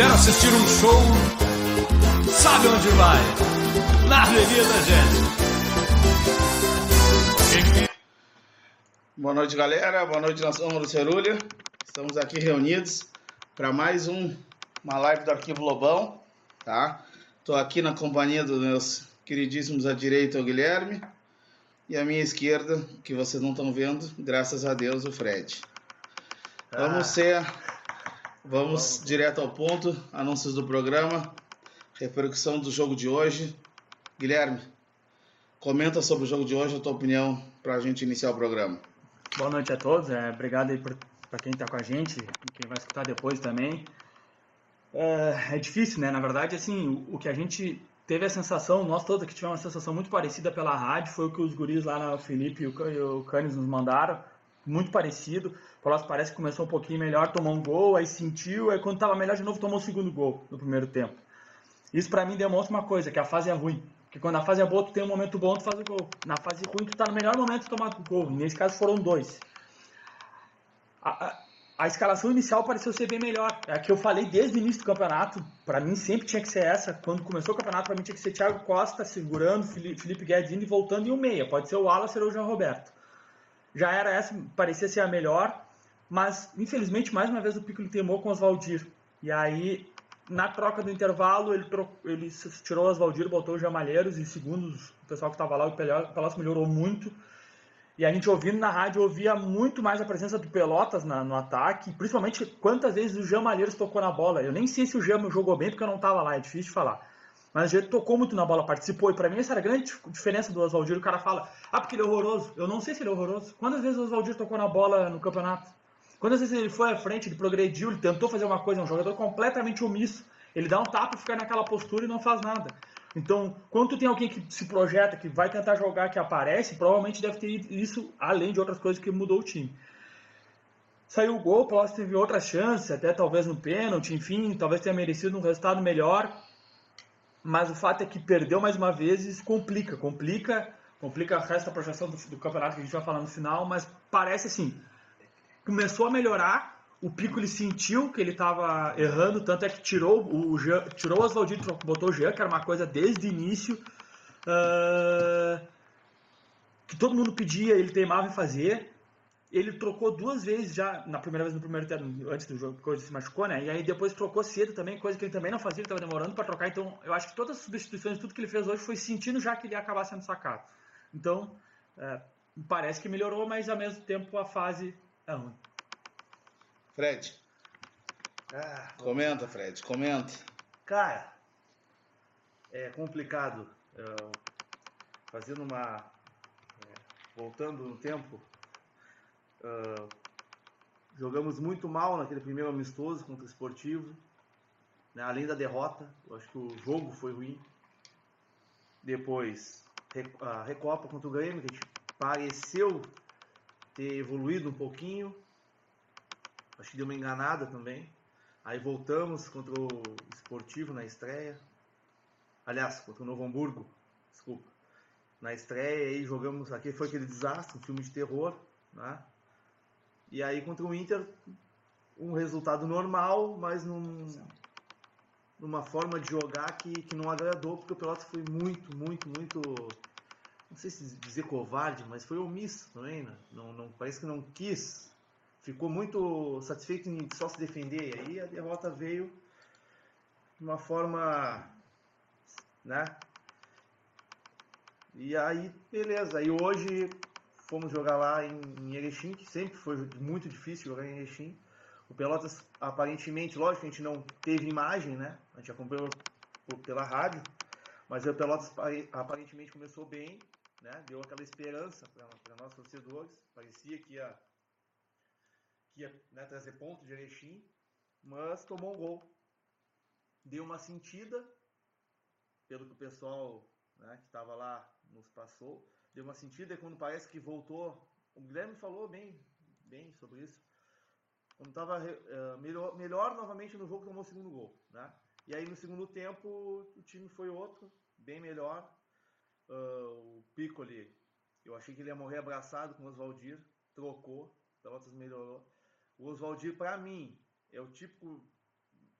quiser assistir um show, sabe onde vai? Na Avenida Gente. Boa noite, galera. Boa noite, nação do Cerulha. Estamos aqui reunidos para mais um, uma live do Arquivo Lobão, tá? Estou aqui na companhia dos meus queridíssimos à direita, o Guilherme, e à minha esquerda, que vocês não estão vendo, graças a Deus, o Fred. Vamos Ah. ser. Vamos direto ao ponto. Anúncios do programa. Repercussão do jogo de hoje. Guilherme, comenta sobre o jogo de hoje, a tua opinião, para a gente iniciar o programa. Boa noite a todos, é, obrigado aí para quem está com a gente quem vai escutar depois também. É, é difícil, né? Na verdade, assim, o, o que a gente teve a sensação, nós todos aqui tivemos uma sensação muito parecida pela rádio, foi o que os guris lá, na- o Felipe e o, e o Canis nos mandaram, muito parecido. O Pelotas parece que começou um pouquinho melhor, tomou um gol, aí sentiu, aí quando estava melhor de novo tomou o segundo gol no primeiro tempo. Isso para mim demonstra uma coisa, que a fase é ruim. Porque quando a fase é boa, tu tem um momento bom, tu faz o gol. Na fase ruim, tu tá no melhor momento de tomar o gol. Nesse caso foram dois. A, a, a escalação inicial pareceu ser bem melhor. É a que eu falei desde o início do campeonato. Para mim sempre tinha que ser essa. Quando começou o campeonato, para mim tinha que ser Thiago Costa segurando, Fili- Felipe Guedes indo e voltando e o meia. Pode ser o Wallace ou o João Roberto. Já era essa, parecia ser a melhor. Mas, infelizmente, mais uma vez o Piccolo teimou com o Oswaldir. E aí, na troca do intervalo, ele, ele tirou o Oswaldir, botou o Jamalheiros. E segundo o pessoal que estava lá, o Pelotas melhorou muito. E a gente ouvindo na rádio, ouvia muito mais a presença do Pelotas na- no ataque, principalmente quantas vezes o Jean Malheiros tocou na bola. Eu nem sei se o Jean jogou bem, porque eu não estava lá, é difícil de falar. Mas ele tocou muito na bola, participou. E pra mim essa era a grande dif- diferença do Oswaldir. O cara fala, ah, porque ele é horroroso. Eu não sei se ele é horroroso. Quantas vezes o Oswaldir tocou na bola no campeonato? Quantas vezes ele foi à frente, ele progrediu, ele tentou fazer uma coisa, é um jogador completamente omisso. Ele dá um tapa, fica naquela postura e não faz nada. Então, quando tem alguém que se projeta, que vai tentar jogar, que aparece, provavelmente deve ter isso, além de outras coisas que mudou o time. Saiu o gol, o Pelotas teve outras chances, até talvez no pênalti, enfim, talvez tenha merecido um resultado melhor. Mas o fato é que perdeu mais uma vez e isso complica, complica, complica o resto da projeção do, do campeonato que a gente vai falar no final, mas parece assim, começou a melhorar, o Pico ele sentiu que ele estava errando, tanto é que tirou o Jean, tirou o Oswaldinho, botou o Jean, que era uma coisa desde o início, ah, que todo mundo pedia, ele teimava em fazer. Ele trocou duas vezes já, na primeira vez no primeiro tempo, antes do jogo, ele se machucou, né? E aí depois trocou cedo também, coisa que ele também não fazia, ele estava demorando para trocar. Então, eu acho que todas as substituições, tudo que ele fez hoje foi sentindo já que ele ia acabar sendo sacado. Então, é, parece que melhorou, mas ao mesmo tempo a fase é ruim. Fred, Ah, comenta, Fred, comenta. cara, é complicado. Eu, fazendo uma. é, voltando no tempo, ah, jogamos muito mal naquele primeiro amistoso contra o Esportivo. né, além da derrota, eu acho que o jogo foi ruim. Depois, a Recopa contra o Grêmio, que a gente pareceu ter evoluído um pouquinho. Acho que deu uma enganada também. Aí voltamos contra o Esportivo na estreia. Aliás, contra o Novo Hamburgo. Desculpa. Na estreia aí jogamos. Aqui foi aquele desastre, um filme de terror. Né? E aí contra o Inter, um resultado normal, mas num, numa forma de jogar que, que não agradou, porque o Pelotas foi muito, muito, muito. Não sei se dizer covarde, mas foi omisso também. Né? Não, não, parece que não quis ficou muito satisfeito em só se defender. E aí a derrota veio de uma forma, né? E aí, beleza. Aí hoje fomos jogar lá em, em Erechim, que sempre foi muito difícil jogar em Erechim. O Pelotas, aparentemente, lógico a gente não teve imagem, né? A gente acompanhou pela rádio, mas o Pelotas pare- aparentemente começou bem, né? Deu aquela esperança para nós torcedores. Parecia que ia que ia né, trazer ponto de Erechim, mas tomou um gol. Deu uma sentida, pelo que o pessoal né, que estava lá nos passou, deu uma sentida e quando parece que voltou, o Guilherme falou bem, bem sobre isso, quando estava melhor, melhor novamente no jogo, tomou o segundo gol. Né? E aí no segundo tempo o time foi outro, bem melhor. Uh, o Piccoli, eu achei que ele ia morrer abraçado com o Oswaldir, trocou, Pelotas melhorou. O Oswaldir, para mim, é o típico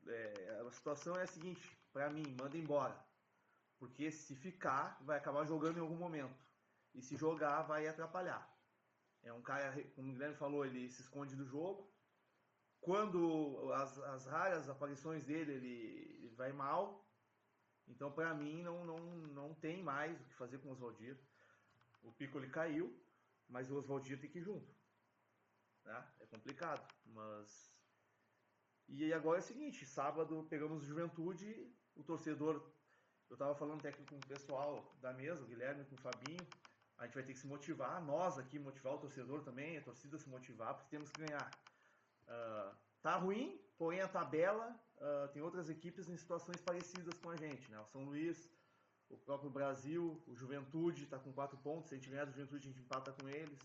é, a situação é a seguinte, para mim, manda embora. Porque se ficar, vai acabar jogando em algum momento. E se jogar, vai atrapalhar. É um cara, como o Guilherme falou, ele se esconde do jogo. Quando as, as raras aparições dele, ele, ele vai mal. Então, para mim, não, não, não tem mais o que fazer com o Oswaldir. O Piccoli caiu, mas o Oswaldir tem que ir junto. Né? É complicado, mas... E agora é o seguinte, sábado pegamos Juventude, o torcedor eu estava falando até com o pessoal da mesa, o Guilherme com o Fabinho. A gente vai ter que se motivar, nós aqui, motivar o torcedor também, a torcida se motivar, porque temos que ganhar. Uh, tá ruim, porém a tabela uh, tem outras equipes em situações parecidas com a gente. Né? O São Luís, o próprio Brasil, o Juventude está com quatro pontos. Se a gente ganhar do Juventude, a gente empata com eles.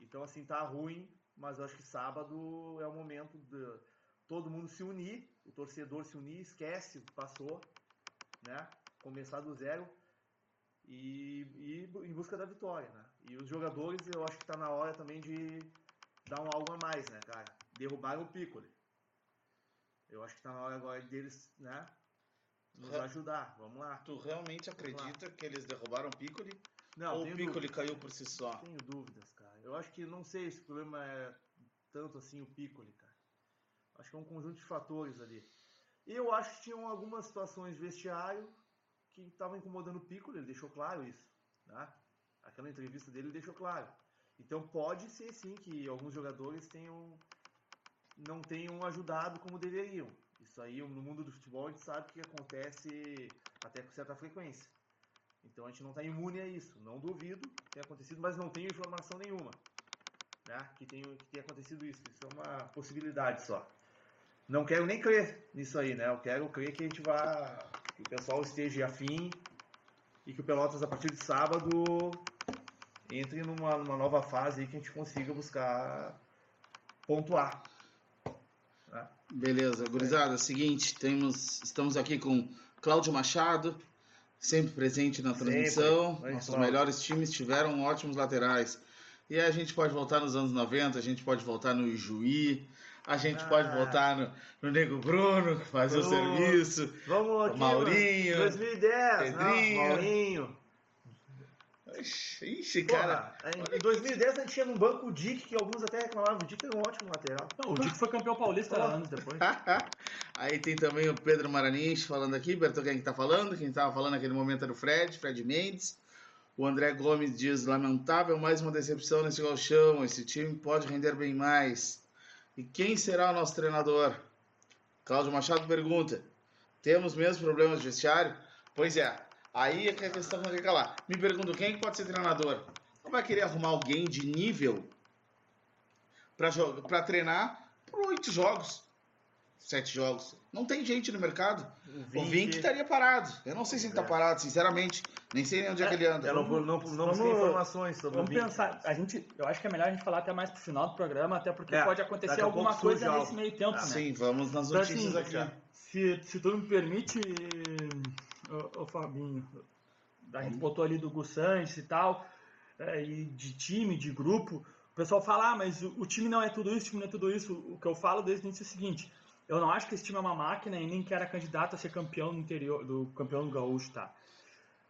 Então, assim, tá ruim, mas eu acho que sábado é o momento de todo mundo se unir, o torcedor se unir, esquece o que passou, né? começar do zero e, e em busca da vitória, né? E os jogadores, eu acho que está na hora também de dar um algo a mais, né, cara? Derrubar o Piccoli. Eu acho que está na hora agora deles, né? Nos ajudar. Vamos lá. Tu realmente acredita que eles derrubaram o Piccoli? Não, Ou o Piccoli caiu por si só? Tenho dúvidas, cara. Eu acho que não sei se o problema é tanto assim o Piccoli, cara. Acho que é um conjunto de fatores ali. E eu acho que tinham algumas situações de vestiário que estava incomodando o Piccolo, ele deixou claro isso. Né? Aquela entrevista dele ele deixou claro. Então pode ser sim que alguns jogadores tenham não tenham ajudado como deveriam. Isso aí no mundo do futebol a gente sabe que acontece até com certa frequência. Então a gente não está imune a isso. Não duvido que tenha acontecido, mas não tenho informação nenhuma né, que, tenha, que tenha acontecido isso. Isso é uma possibilidade só. Não quero nem crer nisso aí, né? Eu quero crer que a gente vá que o pessoal esteja afim e que o Pelotas, a partir de sábado, entre numa, numa nova fase e que a gente consiga buscar pontuar. Né? Beleza, gurizada, é seguinte, temos, estamos aqui com Cláudio Machado, sempre presente na transmissão. Sempre. Nossos melhores times tiveram ótimos laterais. E a gente pode voltar nos anos 90, a gente pode voltar no Ijuí, a gente ah. pode voltar no, no Nego Bruno, fazer o serviço. Vamos aqui, Maurinho. 2010, Pedrinho. Não, Maurinho. Ixi, cara. Em 2010 a gente tinha no banco o Dick, que alguns até reclamavam. O Dick era um ótimo lateral. Não, o Dick foi campeão paulista anos depois. Aí tem também o Pedro Maranich falando aqui. Berto, quem que tá falando? Quem tava falando naquele momento era o Fred, Fred Mendes. O André Gomes diz: lamentável, mais uma decepção nesse galchão. Esse time pode render bem mais. E quem será o nosso treinador? Cláudio Machado pergunta: temos mesmo problemas de vestiário? Pois é, aí é que a questão fica lá. Me pergunto: quem pode ser treinador? Não vai querer arrumar alguém de nível para treinar por oito jogos? sete jogos. Não tem gente no mercado. O Vink, o estaria parado. Eu não sei se ele está é. parado, sinceramente. Nem sei nem onde é, é que ele anda. Eu não, não, não vamos, informações sobre vamos o Vink. pensar. A gente, eu acho que é melhor a gente falar até mais pro final do programa, até porque é, pode acontecer alguma coisa nesse meio tempo, ah, né? Sim, vamos nas notícias então, assim, aqui. Se, se tu me permite, ô, ô Fabinho, a gente botou ali do Gus Sanches e tal, é, e de time, de grupo. O pessoal fala, ah, mas o, o time não é tudo isso, o time não é tudo isso. O que eu falo desde o início é o seguinte: eu não acho que esse time é uma máquina e nem que era candidato a ser campeão do interior, do campeão do gaúcho, tá?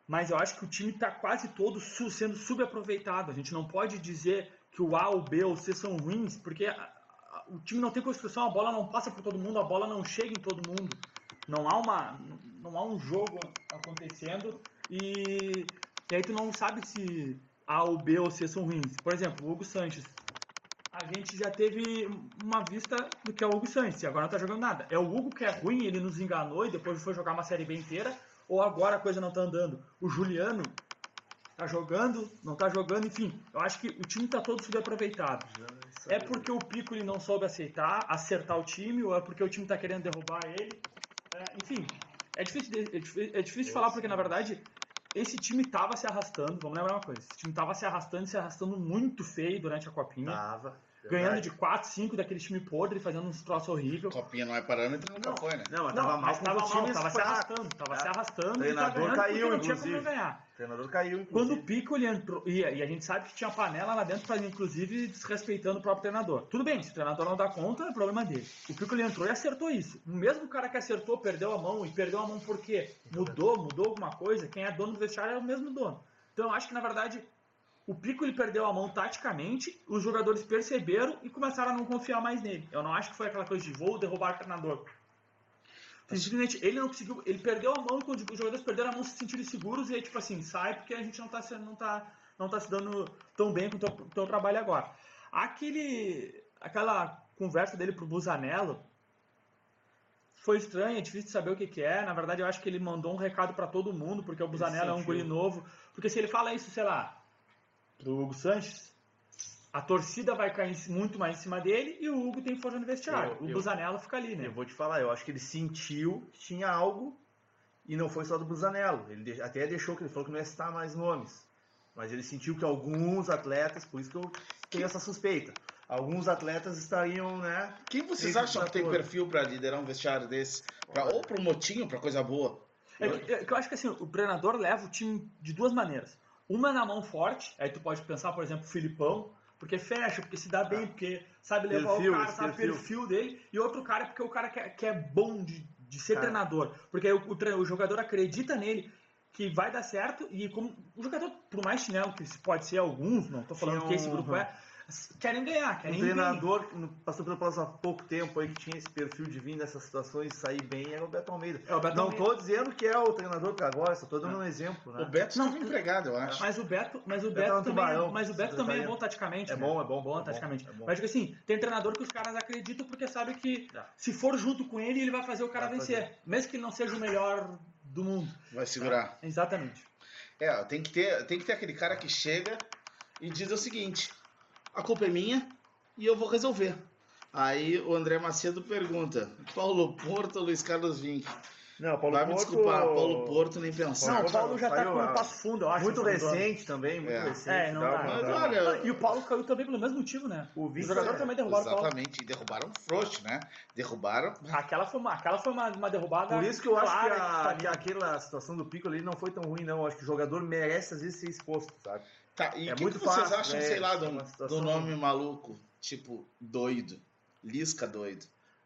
Mas eu acho que o time está quase todo sendo subaproveitado. A gente não pode dizer que o A, o B ou o C são ruins, porque o time não tem construção, a bola não passa por todo mundo, a bola não chega em todo mundo. Não há, uma, não há um jogo acontecendo e, e aí tu não sabe se A, o B ou C são ruins. Por exemplo, o Hugo Sanches a gente já teve uma vista do que é o Hugo Sanches, e agora não tá jogando nada. É o Hugo que é ruim, ele nos enganou e depois foi jogar uma série B inteira, ou agora a coisa não tá andando? O Juliano tá jogando, não tá jogando, enfim, eu acho que o time tá todo subaproveitado. É porque o Pico ele não soube aceitar, acertar o time, ou é porque o time tá querendo derrubar ele. É, enfim, é difícil, de, é é difícil falar porque na verdade esse time tava se arrastando, vamos lembrar uma coisa, esse time tava se arrastando, se arrastando muito feio durante a copinha. Tava. Ganhando de 4, 5 daquele time podre, fazendo uns troços horríveis. Copinha não é parâmetro, nunca foi, né? Não, mas Não, tava mal mas com tava mal, times tava se arrastando, tava É. se arrastando O e tá treinador porque caiu, não tinha como inclusive. não ganhar. O treinador caiu, Quando o inclusive. Piccoli entrou, e, e a gente sabe que tinha panela lá dentro, fazendo, inclusive desrespeitando o próprio treinador. Tudo bem, se o treinador não dá conta, é problema dele. O Piccoli entrou e acertou isso. O mesmo cara que acertou perdeu a mão, e perdeu a mão porque mudou, mudou alguma coisa, quem é dono do vestiário é o mesmo dono. Então eu acho que na verdade o Piccoli perdeu a mão taticamente, os jogadores perceberam e começaram a não confiar mais nele. Eu não acho que foi aquela coisa de vou derrubar o treinador. Simplesmente ele não conseguiu, ele perdeu a mão quando os jogadores perderam a mão se sentiram seguros e aí tipo assim, sai porque a gente não tá se, não tá, não tá se dando tão bem com o teu, teu trabalho agora. Aquele, aquela conversa dele pro Busanello foi estranha, é difícil de saber o que, que é. Na verdade, eu acho que ele mandou um recado para todo mundo, porque o Busanello é um guri novo. Porque se ele fala isso, sei lá, pro Hugo Sanches, a torcida vai cair muito mais em cima dele e o Hugo tem força no vestiário. Eu- o Busanello fica ali, né? Eu vou te falar, eu acho que ele sentiu que tinha algo e não foi só do Busanello. Ele até deixou que ele falou que não ia citar mais nomes. Mas ele sentiu que alguns atletas, por isso que eu tenho essa suspeita, alguns atletas estariam, né? Quem vocês acham que tem perfil pra liderar um vestiário desse? Pra, ou pro motinho, pra coisa boa? É que, é que eu acho que assim, o treinador leva o time de duas maneiras. Uma é na mão forte, aí tu pode pensar, por exemplo, o Filipão, porque fecha, porque se dá bem, porque sabe levar Perfil, o cara, sabe o perfil. perfil dele, e outro cara porque o cara que é, que é bom de, de ser Cara. treinador. Porque aí o, o o jogador acredita nele que vai dar certo, e como o jogador, por mais chinelo que pode ser alguns, não tô falando Tinha que esse grupo é, querem ganhar, Um querem ir bem. treinador que no- passou pelo Palácio há pouco tempo aí que tinha esse perfil de vir nessas situações e sair bem era o Beto Almeida. É, o Beto não tô dizendo que é o treinador que agora, só tô dando um exemplo, né? O Beto Não, estava empregado, eu acho. Mas o Beto, mas o Beto Beto, é um também, tubarão, mas o Beto também é bom taticamente. É né? bom, é bom, bom é bom, taticamente. é bom. Mas digo assim, tem treinador que os caras acreditam porque sabe que É. se for junto com ele, ele vai fazer o cara Vai vencer, mesmo que ele não seja o melhor do mundo. Vai segurar. Exatamente. É, tem que, ter, tem que ter aquele cara que chega e diz o seguinte: a culpa é minha e eu vou resolver. Aí o André Macedo pergunta: Paulo Porto ou Luiz Carlos Vinck? Não, Paulo Vai me Porto- desculpar, Paulo Porto nem pensar. Não, o Paulo já tá com a- o passo fundo, eu acho. Muito recente também, muito É. recente. É, não dá. Mas olha, E o Paulo caiu também pelo mesmo motivo, né? O O jogador é- também derrubaram o Paulo. Exatamente, e derrubaram um frouxo, né? Derrubaram. Aquela foi uma, aquela foi uma, uma derrubada. Por isso que eu acho que, a- que aquela situação do Pico ali não foi tão ruim, não. Eu acho que o jogador merece, às vezes, ser exposto, sabe? Tá, e É o que, muito que vocês fácil, acham, né? sei lá, do, Uma situação- do nome maluco? Tipo, doido. Lisca doido.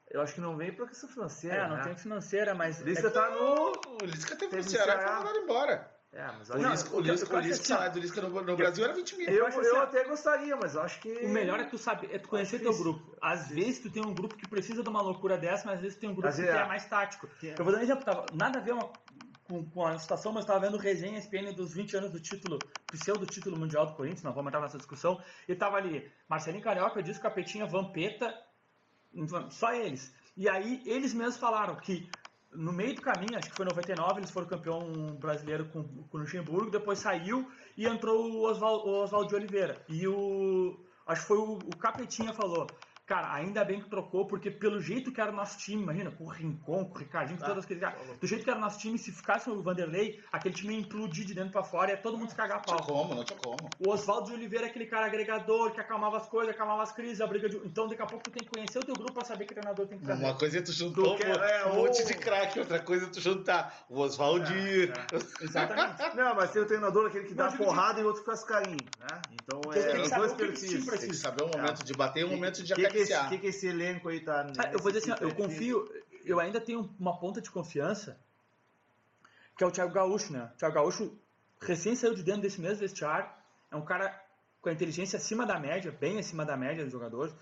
Eu acho que não vem pra questão financeira. É, não né? tem financeira, mas. Lisca tá no. O Lisca teve no Ceará e foi mandado embora. É, mas O aí- Não, Lisca, o o Lisca, o o acho Lisca, assim, o salário do Lisca no, no Brasil era 20 mil. eu, eu acho assim, eu ó, até gostaria, mas eu acho que. O melhor é tu saber, é tu conhecer teu grupo. Às vezes tu tem um grupo que precisa de uma loucura dessa, mas às vezes tem um grupo Às que é é. mais tático. É. Eu vou dar um exemplo, tava, nada a ver uma- com, com a situação, mas estava vendo resenha SPN dos 20 anos do título, pseudo título mundial do Corinthians, não vamos entrar nessa discussão, e tava ali Marcelinho Carioca, Disco Capetinha, Vampeta, só eles. E aí eles mesmos falaram que no meio do caminho, acho que foi em 99, eles foram campeão brasileiro com, com o Luxemburgo, depois saiu e entrou o Oswaldo de Oliveira. E o. Acho que foi o, o Capetinha falou. Cara, ainda bem que trocou, porque pelo jeito que era o nosso time, imagina, com o Rincon, com o Ricardinho, com Ah, todos aqueles caras. Do jeito que era o nosso time, se ficasse o Vanderlei, aquele time ia implodir de dentro pra fora, ia todo mundo se cagar a Não tinha pau. como, não tinha como. O Oswaldo de Oliveira é aquele cara agregador, que acalmava as coisas, acalmava as crises, a briga de. Então daqui a pouco tu tem que conhecer o teu grupo pra saber que treinador tem que trazer. Uma coisa é tu juntar Tu um, quer- é, um monte de craque, outra coisa é tu juntar o Oswaldir. Exatamente. Não, mas tem o treinador aquele que dá porrada e o outro faz carinho, né? Então é tem que os saber dois que perfis. Tem que saber o momento de bater e o momento de que, esse, que, que esse elenco aí tá. Ah, eu vou dizer assim, eu confio, eu ainda tenho uma ponta de confiança, que é o Thiago Gaúcho, né? O Thiago Gaúcho recém saiu de dentro desse mesmo vestiário, é um cara com a inteligência acima da média, bem acima da média dos jogadores,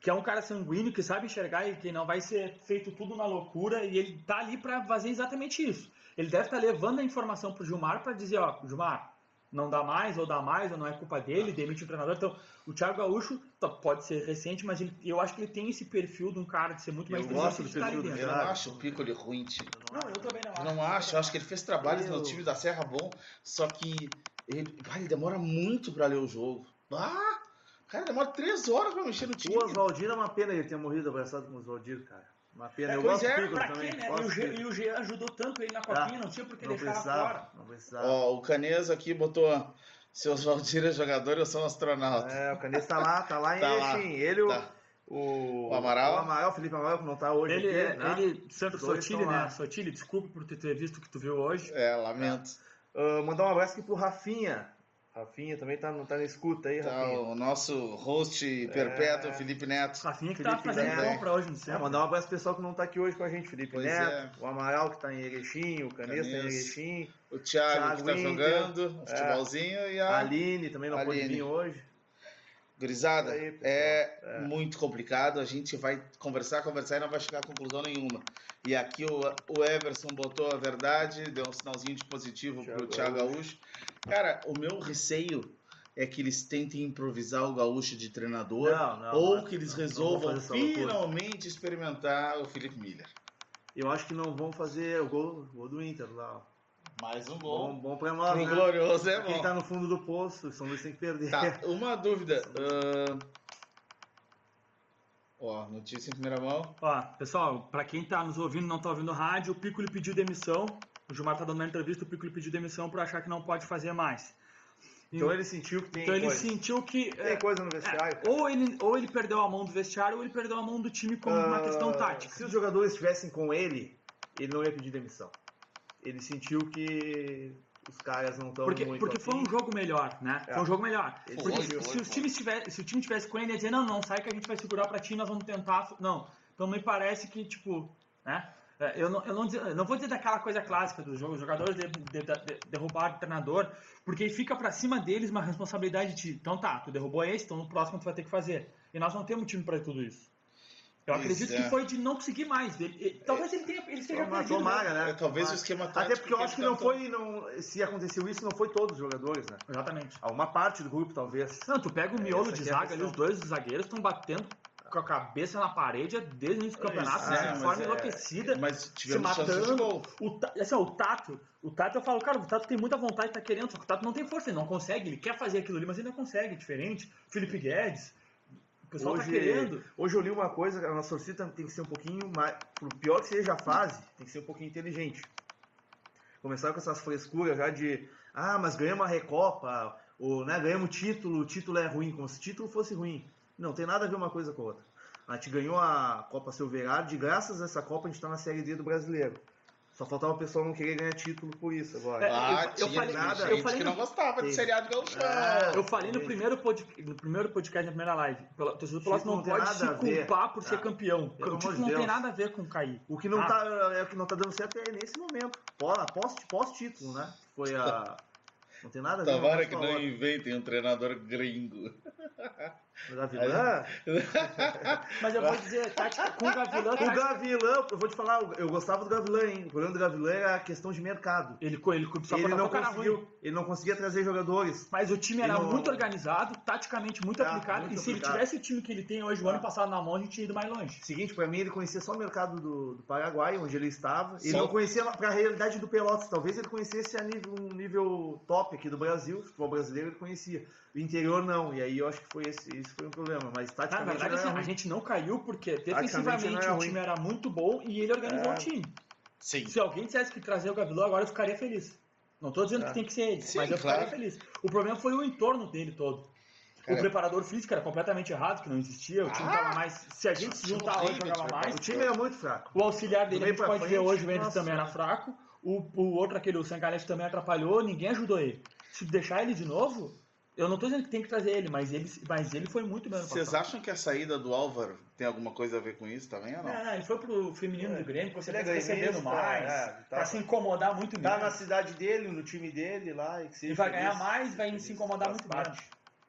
que é um cara sanguíneo, que sabe enxergar e que não vai ser feito tudo na loucura, e ele tá ali para fazer exatamente isso. Ele deve estar levando a informação pro Gilmar para dizer, ó, Gilmar, não dá mais, ou dá mais, ou não é culpa dele, demite o treinador. Então, o Thiago Gaúcho tá, pode ser recente, mas ele- eu acho que ele tem esse perfil de um cara de ser muito mais Eu gosto do perfil do dentro. Eu não acho o Piccoli ruim, tipo. Não, eu também não acho. Eu não acho, eu acho que ele fez trabalhos Eu- no time da Serra bom, só que ele, ele demora muito pra ler o jogo. Ah, cara, demora três horas pra mexer no time. O Oswaldir é uma pena ele ter morrido abraçado com o Oswaldir, cara. Uma pena. É, eu pois gosto é, do também. quê, né? E o, Pico. e o G ajudou tanto ele na copinha, não tinha por que deixar precisava, fora. não precisava. Ó, o Canesa aqui botou Se o Oswaldir é jogador, eu sou um astronauta. É, o Canês tá lá, tá lá em Tá lá. Ele, o- tá. o, O Amaral? O Amaral, o Felipe Amaral, que não tá hoje Ele, aqui, é- né? ele dois Sotile, né? Sotile, desculpe por ter visto o que tu viu hoje. É, lamento. Ah, mandar um abraço aqui pro Rafinha. Rafinha também tá, não tá na escuta aí, Tá, Rafinha. o nosso host perpétuo, É. Felipe Neto. Rafinha que Felipe tá fazendo Neto. compra hoje no É, centro. mandar um abraço pro pessoal que não tá aqui hoje com a gente, Felipe Pois Neto, é. o Amaral que tá em Erechim, o Canês tá em. Erechim, O Thiago, Thiago que tá Inter. jogando, futebolzinho e a a Aline também não Aline. vir hoje. Gurizada. Aí. É, É. muito complicado. A gente vai conversar, conversar e não vai chegar a conclusão nenhuma. E aqui o, o Everson botou a verdade, deu um sinalzinho de positivo pro Thiago Thiago Gaúcho. Cara, o meu receio é que eles tentem improvisar o Gaúcho de treinador. Não, não, ou que eles não resolvam finalmente experimentar o Felipe Miller. Eu acho que não vão fazer o gol, o gol do Inter lá. Mais um Bom, gol. bom pra nós, Pro né? Glorioso é Quem bom. tá no fundo do poço, o São Luís tem que perder. Tá, uma dúvida. ahn, Ó, notícia em primeira mão. Ó, pessoal, pra quem tá nos ouvindo e não tá ouvindo rádio, o Piccoli pediu demissão. O Gilmar tá dando uma entrevista, o Piccoli pediu demissão por achar que não pode fazer mais. Então ele sentiu que tem Então ele coisa. sentiu que. Tem é, coisa no vestiário. é, ou, ele, ou ele perdeu a mão do vestiário, ou ele perdeu a mão do time como uma Ah, questão tática. Se os jogadores estivessem com ele, ele não ia pedir demissão. Ele sentiu que os caras não estão Porque, muito porque foi um jogo melhor, né? É. Foi um jogo melhor. Ele Porque foi, se, foi, os foi. times tivesse, se o time tivesse com ele, ia dizer, não, não, sai que a gente vai segurar pra ti, nós vamos tentar. Não. Então me parece que, tipo, né? É, Eu não, eu, não, eu não vou dizer daquela coisa clássica dos jogos, os jogadores de, de, de, derrubar o treinador, porque fica pra cima deles uma responsabilidade de, então tá, tu derrubou esse, então no próximo tu vai ter que fazer. E nós não temos time pra tudo isso. Eu acredito é. que foi de não conseguir mais. Ele- ele- talvez ele tenha, ele esteja Tomara, perdido. tomara, né? né? É, talvez Tomara. o esquema tático Até porque eu acho que não tentam- foi. Não, se aconteceu isso, não foi todos os jogadores, né? Exatamente. Uma parte do grupo, talvez. Não, tu pega o miolo Essa de é zaga ali, os dois zagueiros estão batendo com a cabeça na parede desde o início do campeonato, Isso, né, é, de mas forma é- enlouquecida, Mas se matando. O, assim, ó, o Tato, o Tato eu falo, cara, o Tato tem muita vontade, tá querendo, só que o Tato não tem força, ele não consegue, ele quer fazer aquilo ali, mas ele não consegue, diferente. Felipe Guedes, o pessoal tá Hoje- querendo. Hoje eu li uma coisa, a nossa torcida tem que ser um pouquinho mais. Por pior que seja a fase, tem que ser um pouquinho inteligente. Começaram com essas frescuras já de. Ah, mas ganhamos a Recopa, ou né, ganhamos o título, o título é ruim, como se o título fosse ruim. Não, tem nada a ver uma coisa com a outra. A gente ganhou a Copa Silverado e graças a essa Copa a gente está na Série D do brasileiro. Só faltava o pessoal não querer ganhar título por isso agora. É, Ah, eu- eu tinha falei- nada, eu gente falei que no- não gostava de Sim. De Gauchão. É, Eu falei no primeiro, pod, no primeiro podcast, na primeira live, pelo torcedor do Pelotas não pode nada se a ver. culpar por ser Ah, campeão. pelo O título não tem nada a ver com cair. O que não Ah. tá, é, o que não tá dando certo é nesse momento. Pós, pós, pós-título, né? Foi a. Não tem nada a ver Tomara coisa que não inventem um treinador gringo. O Gavilã? Mas eu vou dizer, tática, com o Gavilã, O tática- Gavilã, eu vou te falar, eu gostava do Gavilã, hein? O problema do Gavilã era a questão de mercado. ele, ele Ele contratou não, conseguiu, ele não conseguia trazer jogadores. Mas o time era Ele não- muito organizado, taticamente muito Ah, aplicado. muito e se ele tivesse o time que ele tem hoje, o Ah. ano passado na mão, a gente tinha ido mais longe. Seguinte, pra mim, ele conhecia só o mercado do, do Paraguai, onde ele estava. Ele Só- não conhecia pra realidade do Pelotas. Talvez ele conhecesse a nível, um nível top aqui do Brasil, futebol brasileiro, ele conhecia. O interior não, e aí eu acho que foi esse, esse foi um problema. Mas Na taticamente verdade, não assim, a gente não caiu porque defensivamente o time era muito bom e ele organizou É. o time. Sim. Se alguém dissesse que trazer o Gavilão agora, eu ficaria feliz. Não tô dizendo É. que tem que ser ele, Sim, mas eu claro. ficaria feliz. O problema foi o entorno dele todo. Cara, o preparador físico era completamente errado, que não existia. O time Ah! tava mais. Se a gente se juntar hoje, jogava preparador. mais. O time era muito fraco. O auxiliar dele, a gente pode ver frente, hoje, o Mendes também era fraco. O, o outro, aquele, o Sangalete também atrapalhou, ninguém ajudou ele. Se deixar ele de novo, eu não tô dizendo que tem que trazer ele, mas ele, mas ele foi muito bem Vocês acham que a saída do Álvaro tem alguma coisa a ver com isso também ou não? Não, não, ele foi pro feminino do Grêmio, com Ele é certeza recebendo mais, é, pra tá- se incomodar muito Tá menos. na cidade dele, no time dele lá. E, que seja E vai ganhar mais, vai se incomodar muito parte. menos.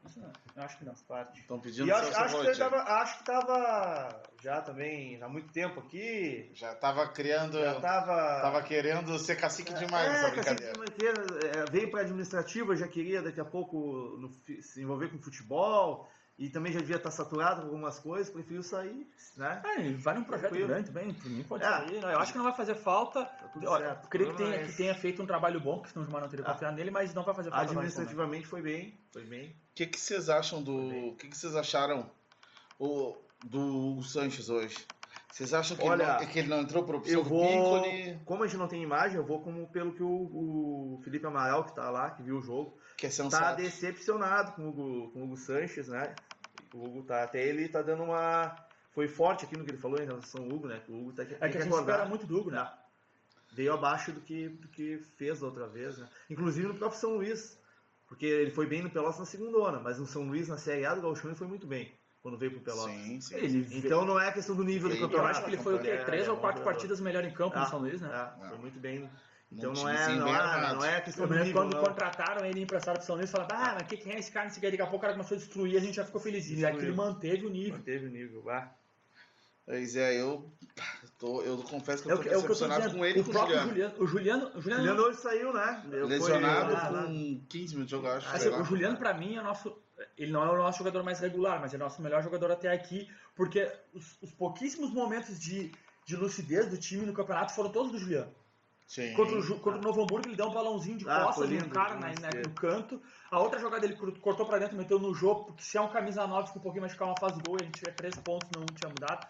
Isso não, acho que não. Parte. Estão pedindo E seu acho, acho, que tava, acho que tava já também há muito tempo aqui. Já tava criando. Já tava. Tava querendo ser cacique demais é, nessa Cacique brincadeira. Manqueira, é, veio para administrativa, já queria daqui a pouco no se envolver com futebol e também já devia estar saturado com algumas coisas, preferiu sair, né? Ele vai num projeto Tranquilo. grande também, por mim pode É. sair. Eu acho que não vai fazer falta. Tá tudo Olha, certo. eu creio que tenha, é que tenha feito um trabalho bom, porque senão o Gilmar não teria Ah. confiado nele, mas não vai fazer falta. momento. Administrativamente foi bem, foi bem. O que, que vocês acham do. O que, que vocês acharam o, do Hugo Sanches hoje? Vocês acham que, Olha, ele, não, que ele não entrou por opção Eu vou. Piccoli, Como a gente não tem imagem, eu vou como pelo que o, o Felipe Amaral, que tá lá, que viu o jogo, que é tá decepcionado com o Hugo, com o Hugo Sanches, né? O Hugo tá. Até ele tá dando uma. Foi forte aqui no que ele falou em relação ao Hugo, né? Que o Hugo tá aqui. É que a gente espera muito do Hugo, né? Veio abaixo do que, do que fez da outra vez, né? Inclusive no próprio São Luís. Porque ele foi bem no Pelotas na segunda onda, mas no São Luís, na Série A do Gauchão, ele foi muito bem quando veio pro Pelotas. Sim, sim. Ele, Então não é questão do nível do Eu eu campeonato. acho que ele foi o quê? É, Três é ou quatro jogador. partidas melhor em campo no Ah, São Luís, né? É, foi muito bem. Então não é, não, é, não é questão do nível, quando não. contrataram ele emprestado pro São Luís, falaram, ah, mas que quem é esse cara? Daqui a pouco o cara começou a destruir, a gente já ficou feliz. E aqui ele manteve o nível. Manteve o nível. Ah, Pois é, eu, tô, eu confesso que É eu o tô que, é o que eu tô decepcionado dizendo. com ele e o com o próprio Juliano. Juliano. O Juliano, o Juliano, Juliano hoje saiu, né? Foi- Lesionado Ah, com 15 minutos de jogo, eu acho. Assim, o Juliano, pra mim, é nosso. Ele não é o nosso jogador mais regular, mas é o nosso melhor jogador até aqui, porque os, os pouquíssimos momentos de, de lucidez do time no campeonato foram todos do Juliano. Sim. Contra o, contra o Novo Hamburgo, ele deu um balãozinho de Ah, costas foi no cara na, no canto. A outra jogada ele cortou pra dentro, meteu no jogo, porque se é um camisa 9, fica um pouquinho mais calma, faz gol, e a gente tiver três pontos, não tinha mudado.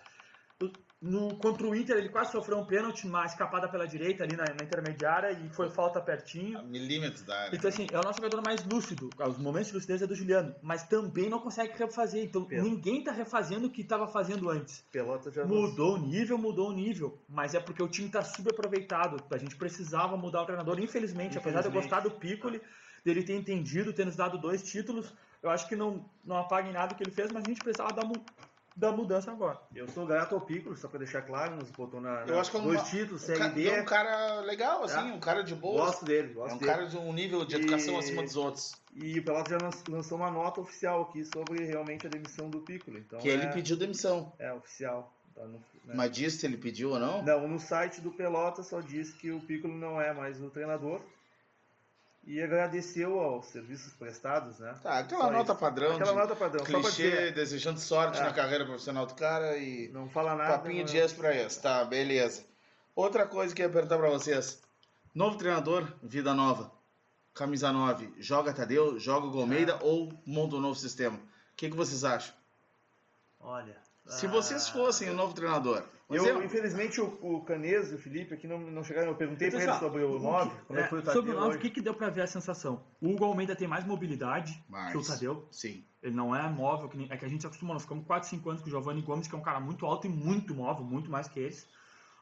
No, contra o Inter, ele quase sofreu um pênalti, uma escapada pela direita ali na, na intermediária e foi falta pertinho. Milímetros da área. Então, assim, é o nosso jogador mais lúcido. Os momentos de lucidez é do Juliano, mas também não consegue refazer. Então, ninguém tá refazendo o que estava fazendo antes. Pelota já Mudou o nível, mudou o nível. Mas é porque o time tá subaproveitado. A gente precisava mudar o treinador. Infelizmente, apesar de eu Infelizmente. gostar do Piccoli, dele ter entendido, ter nos dado dois títulos, eu acho que não, não apaga em nada o que ele fez, mas a gente precisava da, mu- da mudança agora. Eu sou grato ao Piccolo, só pra deixar claro, nos botou na, Eu acho que é um, dois um títulos, Série D. é um cara legal, assim, É. um cara de boa. Gosto dele, É gosto um dele. cara de um nível de educação E- acima dos outros. E o Pelotas já lan- lançou uma nota oficial aqui sobre realmente a demissão do Piccolo. Então Que é, ele pediu demissão. É oficial. Tá no, né? Mas disse se ele pediu ou não? Não, no site do Pelotas só diz que o Piccolo não é mais o treinador. E agradeceu aos serviços prestados, né? Tá, aquela Só nota isso. padrão. Aquela nota padrão, clichê, dizer. desejando sorte É. na carreira profissional do cara e Não fala nada. papinho mas- de ex pra ex. Tá, beleza. Outra coisa que eu ia perguntar pra vocês. Novo treinador, vida nova. Camisa 9, joga Tadeu, joga o Golmeida ou monta um novo sistema? O que, que vocês acham? Olha. Se ah, vocês fossem o novo treinador, Eu, exemplo, infelizmente, o, o Canes e o Felipe aqui não, não chegaram. Eu perguntei Então, pra eles sobre o o 9, que- como é que foi o Tadeu sobre o 9, hoje. o que, que deu pra ver a sensação? O Hugo Almeida tem mais mobilidade Mais. que o Tadeu. sim. Ele não é móvel, que nem- é que a gente se acostumou. Nós ficamos 4, 5 anos com o Giovanni Gomes, que é um cara muito alto e muito móvel, muito mais que esse.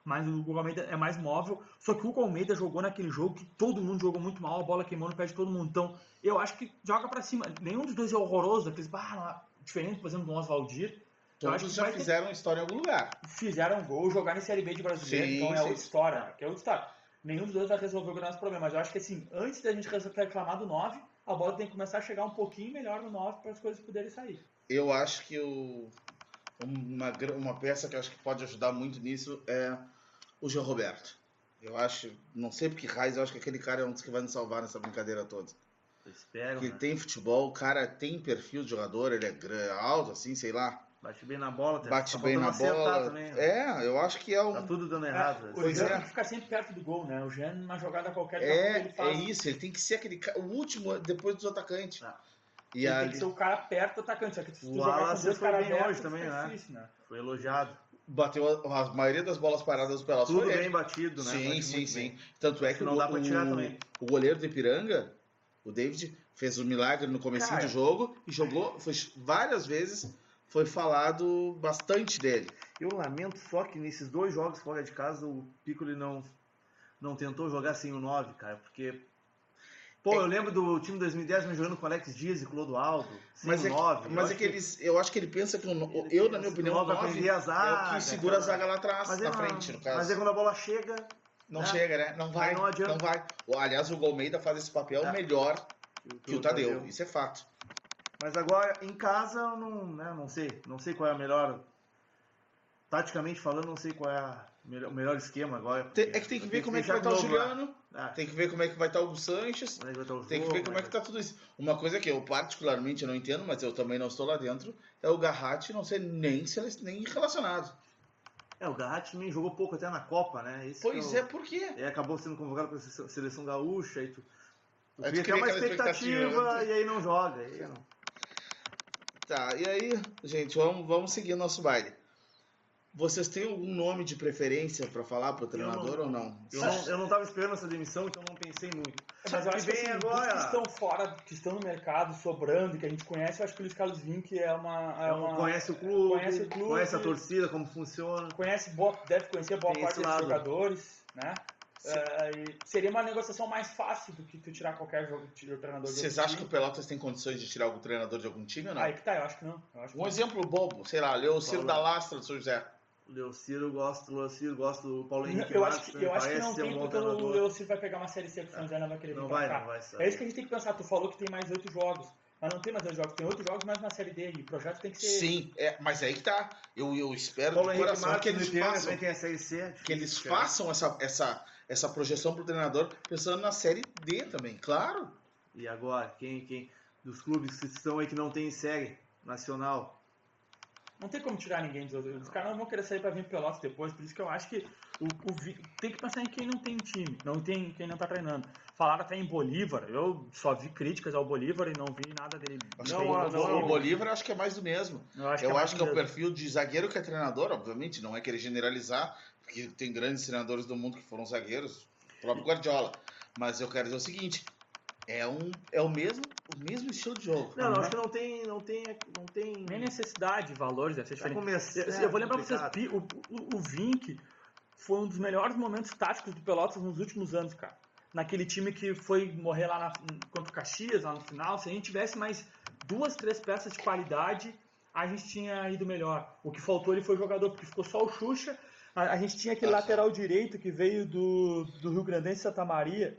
Mas o Hugo Almeida é mais móvel. Só que o Hugo Almeida jogou naquele jogo que todo mundo jogou muito mal, a bola queimou no pé de todo mundo. Então, eu acho que joga pra cima. Nenhum dos dois é horroroso, aqueles, é- diferente, por exemplo, do Oswaldir. Todos que já vai ter- fizeram história em algum lugar. fizeram gol, jogar em Série B de brasileiro, Sim, então é sim. outra história, que é outra história. Nenhum dos dois vai resolver o nosso problema, mas eu acho que assim, antes da gente reclamar do 9, a bola tem que começar a chegar um pouquinho melhor no 9 para as coisas poderem sair. Eu acho que o, uma, uma peça que eu acho que pode ajudar muito nisso é o João Roberto. Eu acho, não sei porque raiz, eu acho que aquele cara é um dos que vai nos salvar nessa brincadeira toda. Eu espero, Porque né? tem futebol, o cara tem perfil de jogador, ele é alto, assim, sei lá, Bate bem na bola, tá- bate bem na bola. Também, né? É, eu acho que é um. Tá tudo dando errado. É, o Pois Jean é. tem que ficar sempre perto do gol, né? O Jean, numa jogada qualquer, ele É, faz. é isso, ele tem que ser aquele o último depois dos atacantes. Ah. E Ele aí, tem que ser o cara perto do atacante. Só que se tu O dois foi caras bem hoje também, né? difícil, né? Foi elogiado. bateu a, a maioria das bolas paradas do Pelotas. Tudo foi ele. bem batido, né? Sim, Bate sim, sim. bem. Tanto é que Não o, dá pra tirar o- também. o goleiro do Ipiranga, o David, fez um milagre no começo Cara. do jogo e jogou foi, várias vezes. Foi falado bastante dele. Eu lamento só que nesses dois jogos fora de casa o Piccoli não, não tentou jogar sem o 9, cara, porque. Pô, É- eu lembro do time 2010 me jogando com Alex Dias e Clodoaldo, sem Mas, o é, 9. que- mas é que eles, eu acho que ele pensa que o, Ele eu, na minha que opinião, o o nove vai 9 prender a é o zaga, que segura a cara. zaga lá atrás, Mas na é, frente, no caso. Mas é quando a bola chega. Não É. chega, né? Não vai, Não não, vai. Aliás, o Golmeida faz esse papel É. melhor que o Tadeu. Isso é fato. Mas agora, em casa, eu não, né, não sei. Não sei qual é a melhor. Taticamente falando, não sei qual é a melhor- o melhor esquema agora. Tem- é que tem que ver como é que vai estar o novo lá. Juliano, Ah, tem que ver como é que vai estar o Hugo Sanches, como é que vai estar o tem que ver como é que tá tudo isso. Uma coisa que eu particularmente não entendo, mas eu também não estou lá dentro, é o Garratti não ser nem, nem relacionado. É, o Garratti também jogou pouco até na Copa, né? Esse Pois é, por quê? E acabou sendo convocado para a seleção- gaúcha e tu, tu cria até uma expectativa, expectativa, e aí não joga. Aí não. Tá, e aí, gente, vamos, vamos seguir nosso baile. Vocês têm algum nome de preferência pra falar pro treinador ou não? Eu não, eu não tava esperando essa demissão, então não pensei muito. Mas eu acho que vem assim, agora- que estão fora, que estão no mercado, sobrando, que a gente conhece, eu acho que o Luiz Carlos Vinck é uma. É uma conhece o clube, conhece o clube. conhece a torcida, como funciona. conhece boa, deve conhecer boa Tem parte dos jogadores, né? É, e seria uma negociação mais fácil do que tu tirar qualquer jogo de treinador de Vocês acham que o time. Pelotas tem condições de tirar algum treinador de algum time ou não? Aí que tá, eu acho que não. Eu acho que Um não. exemplo bobo, sei lá, Leociro Paulo. da Lastra do São José. O Leociro, eu gosto do Leociro, gosto do Paulo Henrique Eu acho que, eu acho que não um tem, bom porque o. Leocir vai pegar uma série C que o São José não vai querer vir Não pra vai, cá. não vai sair. É isso que a gente tem que pensar. Tu falou que tem mais oito jogos. Mas não tem mais oito jogos, tem oito jogos mais uma série D. E o projeto tem que ser. Sim, é, mas aí que tá. Eu, eu espero Paulo de Henrique coração que eles façam, também tem a Série C. que eles façam essa, essa, essa projeção pro treinador pensando na série D também, claro. E agora, quem, quem dos clubes que estão aí que não tem série nacional? Não tem como tirar ninguém dos outros. Os caras não vão querer sair pra vir Pelotas depois, por isso que eu acho que o, o tem que pensar em quem não tem time, não tem quem não tá treinando. Falaram até em Bolívar, eu só vi críticas ao Bolívar e não vi nada dele. Acho Não, que o, ah, não. o Bolívar eu acho que é mais do mesmo. Eu acho eu mais acho que é o perfil de zagueiro que é treinador, obviamente, não é querer generalizar, porque tem grandes treinadores do mundo que foram zagueiros, o próprio Guardiola. Mas eu quero dizer o seguinte, é, um, é o, mesmo, o mesmo estilo de jogo. Não, não, Uhum. acho que não tem, não tem, não tem. Nem necessidade, valores, deve ser Tá diferente. começando, Eu, eu vou lembrar pra vocês, o, o Vink foi um dos melhores momentos táticos do Pelotas nos últimos anos, cara. Naquele time que foi morrer lá na, contra o Caxias, lá no final. Se a gente tivesse mais duas, três peças de qualidade, a gente tinha ido melhor. O que faltou ele foi o jogador, porque ficou só o Xuxa. A, a gente tinha aquele Ah, lateral direito que veio do, do Rio Grandense Santa Maria.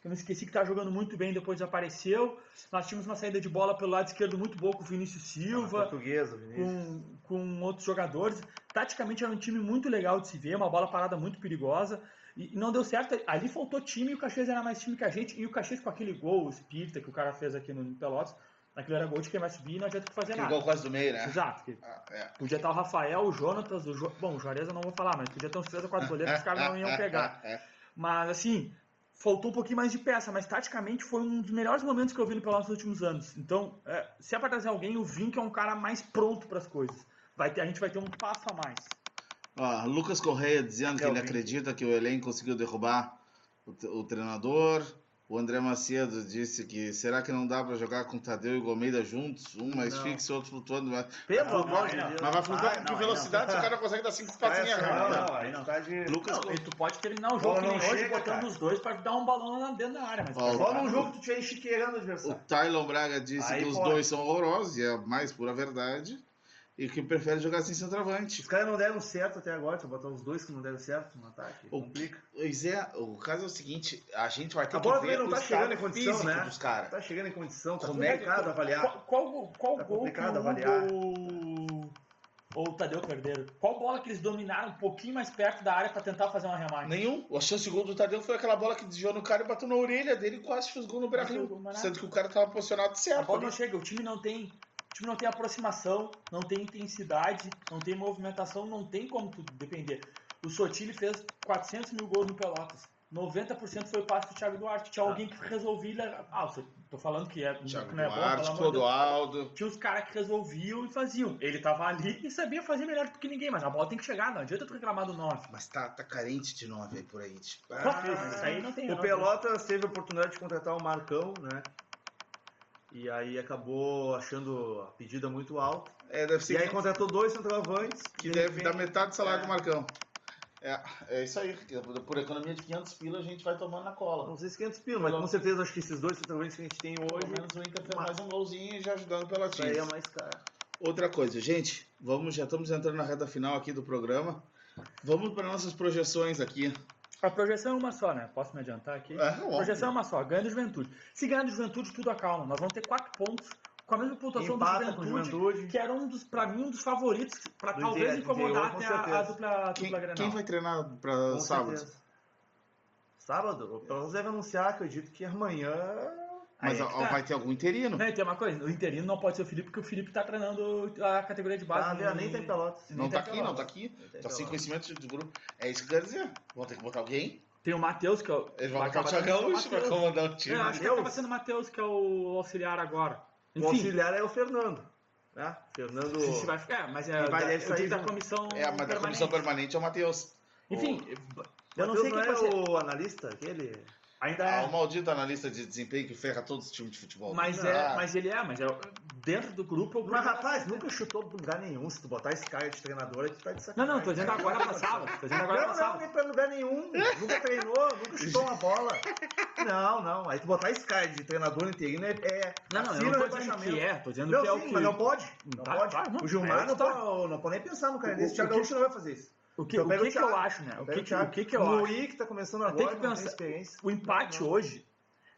que Eu não esqueci que tá jogando muito bem, depois desapareceu. Nós tínhamos uma saída de bola pelo lado esquerdo muito boa com o Vinícius Silva Portuguesa, Vinícius. com, com outros jogadores. Taticamente era um time muito legal de se ver, uma bola parada muito perigosa. E e não deu certo. Ali faltou time e o Caxias era mais time que a gente. E o Caxias com aquele gol, o espírita que o cara fez aqui no Pelotas, aquilo era gol de quem vai subir e não adianta fazer Que nada. gol quase do meio, né? Exato. Ah, é. Podia estar o Rafael, o Jonatas, o jo... Bom, o Juarez eu não vou falar, mas podia ter uns três ou quatro goleiros que os caras não iam pegar. É. Mas assim, faltou um pouquinho mais de peça, mas taticamente foi um dos melhores momentos que eu vi no Pelotas nos últimos anos. Então, é, se é pra trazer alguém, o Vink é um cara mais pronto para as coisas. Vai ter, a gente vai ter um passo a mais. Lucas Correia dizendo que ele Kelvin. acredita que o elenco conseguiu derrubar o, o treinador. O André Macedo disse que será que não dá pra jogar com Tadeu e Gomeida juntos? Um mais Não. fixo, outro flutuando. Mas, Pelo amor de Deus. mas vai flutuar com que velocidade se o não. cara consegue dar cinco Vai, patinhas não, rápidas? não, aí não tá de. Lucas Não, e tu pode terminar o jogo que nem hoje, chega, botando cara. os dois para dar um balão lá dentro da área. Mas Ó, Só num jogo que tu tiver enchiqueirando o O adversário. Tylon Braga disse Aí que os pode. dois são horrorosos, e é a mais pura verdade. E que prefere jogar sem centroavante. Os caras não deram certo até agora, tu botar os dois que não deram certo no ataque. O- Complica. Pois é, o caso é o seguinte, a gente vai ter A bola que ver não o tá chegando em condição, né? dos caras. Tá chegando em condição, tá Como é que- avaliar. Qual, qual, qual Tá gol que complicado o avaliar. Ou o Tadeu perderam? Qual bola que eles dominaram um pouquinho mais perto da área para tentar fazer um arremate? Nenhum. A chance de gol do Tadeu foi aquela bola que desviou no cara e bateu na orelha dele e quase fez gol no Brasil. Sendo que o cara tava posicionado A certo. bola ali. não chega, o time não tem. O time não tem aproximação, não tem intensidade, não tem movimentação, não tem como tu depender. O Sotile fez 400 mil gols no Pelotas. 90% foi o passe do Thiago Duarte. Tinha alguém que resolvia. Ah, tô falando que, é, Thiago não é bom, Duarte, Deus. Clodoaldo. Tinha os caras que resolviam e faziam. Ele tava ali e sabia fazer melhor do que ninguém, mas a bola tem que chegar, não adianta tu reclamar do 9. Mas tá, tá carente de nove aí por aí. Tipo, Mas ah, isso aí não tem O não. Pelotas teve a oportunidade de contratar o Marcão, né? E aí acabou achando a pedida muito alta. é, deve E ser aí que, contratou dois centroavantes. que de deve repente- dar metade do salário É. do Marcão. É, é isso aí. Por economia de 500 pila a gente vai tomando na cola. Não sei se 500 pila, mas com certeza acho que esses dois centroavantes que a gente tem Pelo hoje, menos o Inter fez mais um golzinho e já ajudando pela isso aí é mais caro. Outra coisa, gente, vamos, já estamos entrando na reta final aqui do programa. Vamos para nossas projeções aqui. A projeção é uma só, né? Posso me adiantar aqui? É, A projeção é uma só, ganha do Juventude. Se ganhar do Juventude, tudo acalma. Nós vamos ter quatro pontos com a mesma pontuação Empata do Juventude, Juventude. que era um dos, pra mim, um dos favoritos pra Do talvez incomodar com até a, a dupla, a dupla Quem, Grenal. quem vai treinar para Com sábado? certeza. Sábado? O Pelotas deve anunciar, acredito que amanhã. Mas é ó, tá. vai ter algum interino? Não, tem uma coisa, o interino não pode ser o Felipe, porque o Felipe tá treinando a categoria de base. Tá, no- nem tem Pelotas. Não tá aqui, não tá aqui. Tá sem conhecimento de grupo. É isso que eu quero dizer. Vão ter que botar alguém. Tem o Matheus, que é o. Eles vão vai botar o sendo Gaúcho pra comandar o time. É, acho que acaba sendo o Matheus, que é o auxiliar agora. O Enfim, auxiliar é o Fernando. né? Fernando. Se se vai ficar, mas é, vai da, deve sair da comissão É, mas da comissão permanente é o Matheus. Enfim, eu não sei quem não é o analista, aquele. Ainda Ah, é. o maldito analista de desempenho que ferra todos os times de futebol. Mas, Ah, é, mas ele é, mas é, dentro do grupo é o grupo. Mas rapaz, nunca chutou pra lugar nenhum. Se tu botar esse cara de treinador, tu tá de Não, sacanagem. não, tô dizendo agora pra sábado. Tô dizendo agora pra Não, não, sábado. nem pra lugar nenhum. Nunca treinou, nunca chutou uma bola. Não, não. Aí tu botar esse cara de treinador interino é. é Não, não, eu não tô o dizendo que é, tô dizendo Não, que é o sim, que. mas não pode. Não Tá, pode. claro, não. o Gilmar É não, história. pode, não pode nem pensar no cara O- desse. o O Thiago Gaúcho não vai fazer isso. O que, Então o que, que eu acho, né? O que, que, o que, que eu o acho? Luí, que tá começando agora, que não pensar- experiência. O empate Não. hoje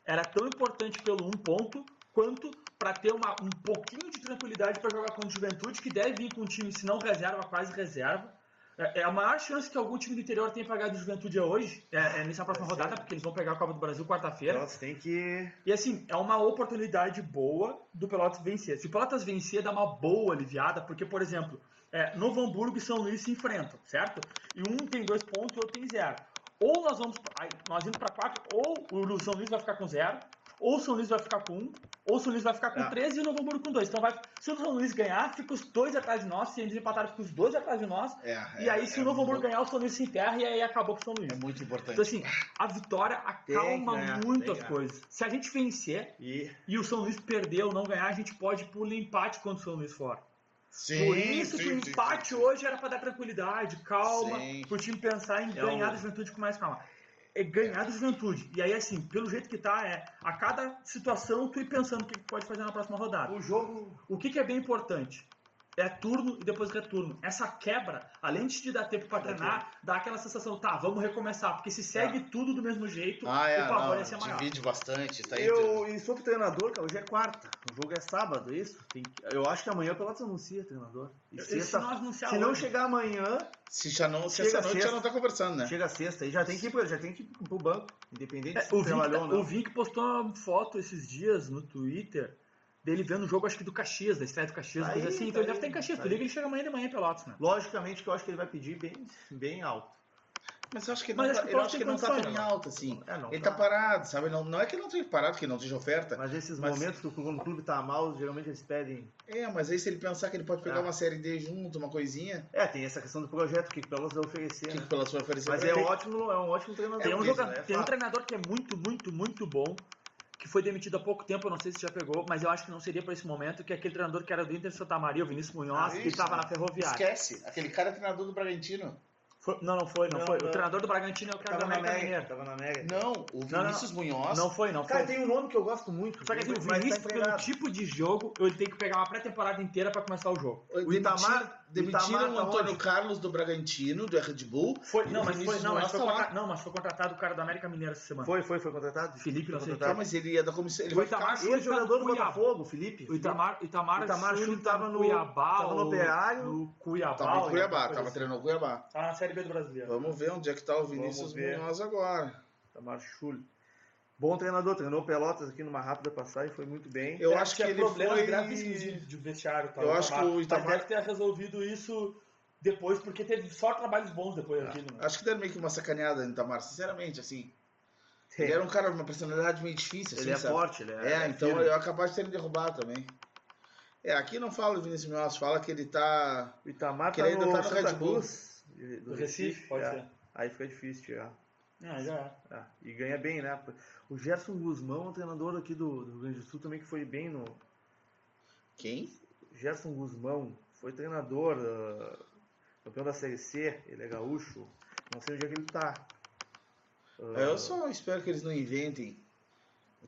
era tão importante pelo um ponto quanto para ter uma, um pouquinho de tranquilidade para jogar contra o Juventude, que deve vir com um time, se não reserva, quase reserva. É, é a maior chance que algum time do interior tenha pagado o Juventude é hoje, é, é nessa próxima rodada, porque eles vão pegar a Copa do Brasil quarta-feira. Nossa, tem que. E assim, é uma oportunidade boa do Pelotas vencer. Se o Pelotas vencer, dá uma boa aliviada, porque, por exemplo, é, Novo Hamburgo e São Luís se enfrentam, certo? E um tem dois pontos e o outro tem zero. Ou nós vamos, nós indo para quatro, ou o São Luís vai ficar com zero, ou o São Luís vai ficar com um, ou o São Luís vai ficar com É. três e o Novo Hamburgo com dois. Então, vai, se o São Luís ganhar, fica os dois atrás de nós, se eles empatarem, fica os dois atrás de nós. É, e é, aí, se é o Novo Hamburgo ganhar, o São Luís se enterra e aí acabou com o São Luís. É muito importante. Então, assim, a vitória Tem acalma tem muito que as coisas. Se a gente vencer E e o São Luís perder ou não ganhar, a gente pode ir pro empate quando o São Luís for. Sim, Por isso que sim, o sim, empate sim. hoje era para dar tranquilidade, calma, Sim. pro time pensar em É ganhar da juventude com mais calma. É ganhar da juventude. E aí, assim, pelo jeito que tá, é a cada situação tu ir pensando o que que pode fazer na próxima rodada. o jogo. O que, que é bem importante? É turno e depois retorno. Essa quebra, além de te dar tempo para treinar, dá aquela sensação, tá, vamos recomeçar. Porque se segue tudo do mesmo jeito, Ah, é, o pavor não, ia ser maior. divide bastante. Tá aí, Eu, e sobre o treinador, cara, hoje é quarta. O jogo é sábado, é isso? Tem que- eu acho que amanhã o Pelotas anuncia treinador. E E se sexta, nós anunciar se não chegar amanhã, Se, já não, se Chega essa noite sexta. já não tá conversando, né? chega sexta. Aí já tem que ir já tem que ir pro banco. Independente É, se o, Vink, trabalhou ou não. o Vink postou uma foto esses dias no Twitter dele vendo o jogo, acho que do Caxias, da estreia do Caxias, Tá coisa aí, assim. tá Então ele deve estar em Caxias. tá Tu liga ele chega amanhã de manhã em Pelotas, né? Logicamente que eu acho que ele vai pedir bem, bem alto. Mas eu acho que não, acho tá, que eu pode acho que não tá condições, tão em né? alta, assim. É, não ele tá. tá parado, sabe? Não, não é que ele não esteja parado, que não esteja oferta. Mas esses Mas- momentos que o quando o clube tá mal, geralmente eles pedem. É, mas aí se ele pensar que ele pode pegar É. uma série D junto, uma coisinha, É, tem essa questão do projeto que o Pelotas vai oferecer. o que né? que pelas vai oferecer Mas é ótimo, é um ótimo treinador. Tem um, jogador, né? É tem um treinador que é muito, muito, muito bom, que foi demitido há pouco tempo, eu não sei se já pegou, mas eu acho que não seria para esse momento, que é aquele treinador que era do Inter de Santa Maria, o Vinícius Munhoz, Ah, que estava na Ferroviária. Esquece, aquele cara é treinador do Bragantino. Foi- não, não foi, não, Não, foi. não. O treinador do Bragantino é o cara Tava na América Mega. Mineiro. Tava na Mega. Não, o Não, não, Vinícius Munhoz. Não foi, não foi. Cara, tem um nome que eu gosto muito. Só que assim, o mas tá Vinícius, pelo empregado. tipo de jogo, ele tem que pegar uma pré-temporada inteira para começar o jogo. O Itamar- demitiram o Antônio onde? Carlos do Bragantino, do Red Bull. Foi, não, mas foi, não, mas foi lá. não, mas foi contratado o cara do América Mineiro essa semana. Foi, foi, foi contratado? Felipe, não sei Tá, mas ele é da comissão. Ele O vai Itamar- ficar. Ele é jogador do. Botafogo, Felipe. O Itamar, Itamar, O Itamar Schulli tava no- Cuiabá, tava no Operário. no Cuiabá. Tava em Cuiabá, tava assim. treinando o Cuiabá. Tá na Série B do Brasileiro. Vamos ver onde é que tá o Vinícius. Munhoz agora. Itamar Schulli. Bom treinador, treinou o Pelotas aqui numa rápida passagem, foi muito bem. Eu É, acho que ele problemas foi. gravíssimos de, de vestiário. Tá, Eu acho que o Mas Itamar- deve ter resolvido isso depois, porque teve só trabalhos bons depois daquilo. né? Acho que deram meio que uma sacaneada no Itamar, sinceramente, assim. Ele Ele era um cara, uma personalidade meio difícil, assim, é sabe? forte, ele é. É, é então firme. eu capaz de ter ele derrubado também. É, aqui não fala do Vinícius Munhoz, fala que ele tá. O Itamar que tá ele ainda no tá no Santa Red Bull. Cruz. Do, Do Recife, pode é. ser. Aí fica difícil tirar. Ah, já é. É, e ganha bem, né? O Gerson Guzmão, é um treinador aqui do, do Rio Grande do Sul, também que foi bem no. Quem? Gerson Guzmão foi treinador, ah, campeão da Série C, ele é gaúcho. Não sei onde é que ele tá. Ah, É, Eu só espero que eles não inventem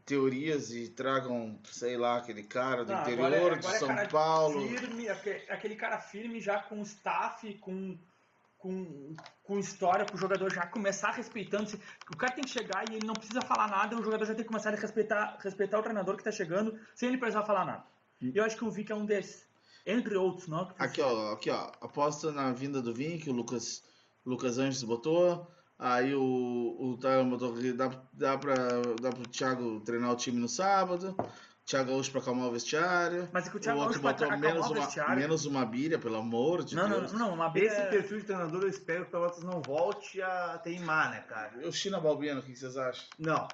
teorias e tragam, sei lá, aquele cara do Não, interior agora é- de agora é São cara Paulo. Firme, aque- aquele cara firme já com staff, com, com, com história, para o jogador já começar respeitando. -se. O cara tem que chegar e ele não precisa falar nada, o jogador já tem que começar a respeitar, respeitar o treinador que está chegando, sem ele precisar falar nada. E eu acho que o Vic é um desses. Entre outros, não? Aqui, ó, aqui, ó. Aposta na vinda do que o Lucas, Lucas Anjos botou. Aí o, o Tyler botou que dá, dá, pra, dá pro Thiago treinar o time no sábado. Thiago Gaúcho pra acalmar o vestiário. Mas é que o O Thiago Gaúcho vai botou acalmar menos o uma, vestiário. menos uma bilha, pelo amor de Não, não, Deus. não, uma Esse é- perfil de treinador eu espero que o Pelotas não volte a teimar, né, cara? E o China Balbino, o que vocês acham? Não.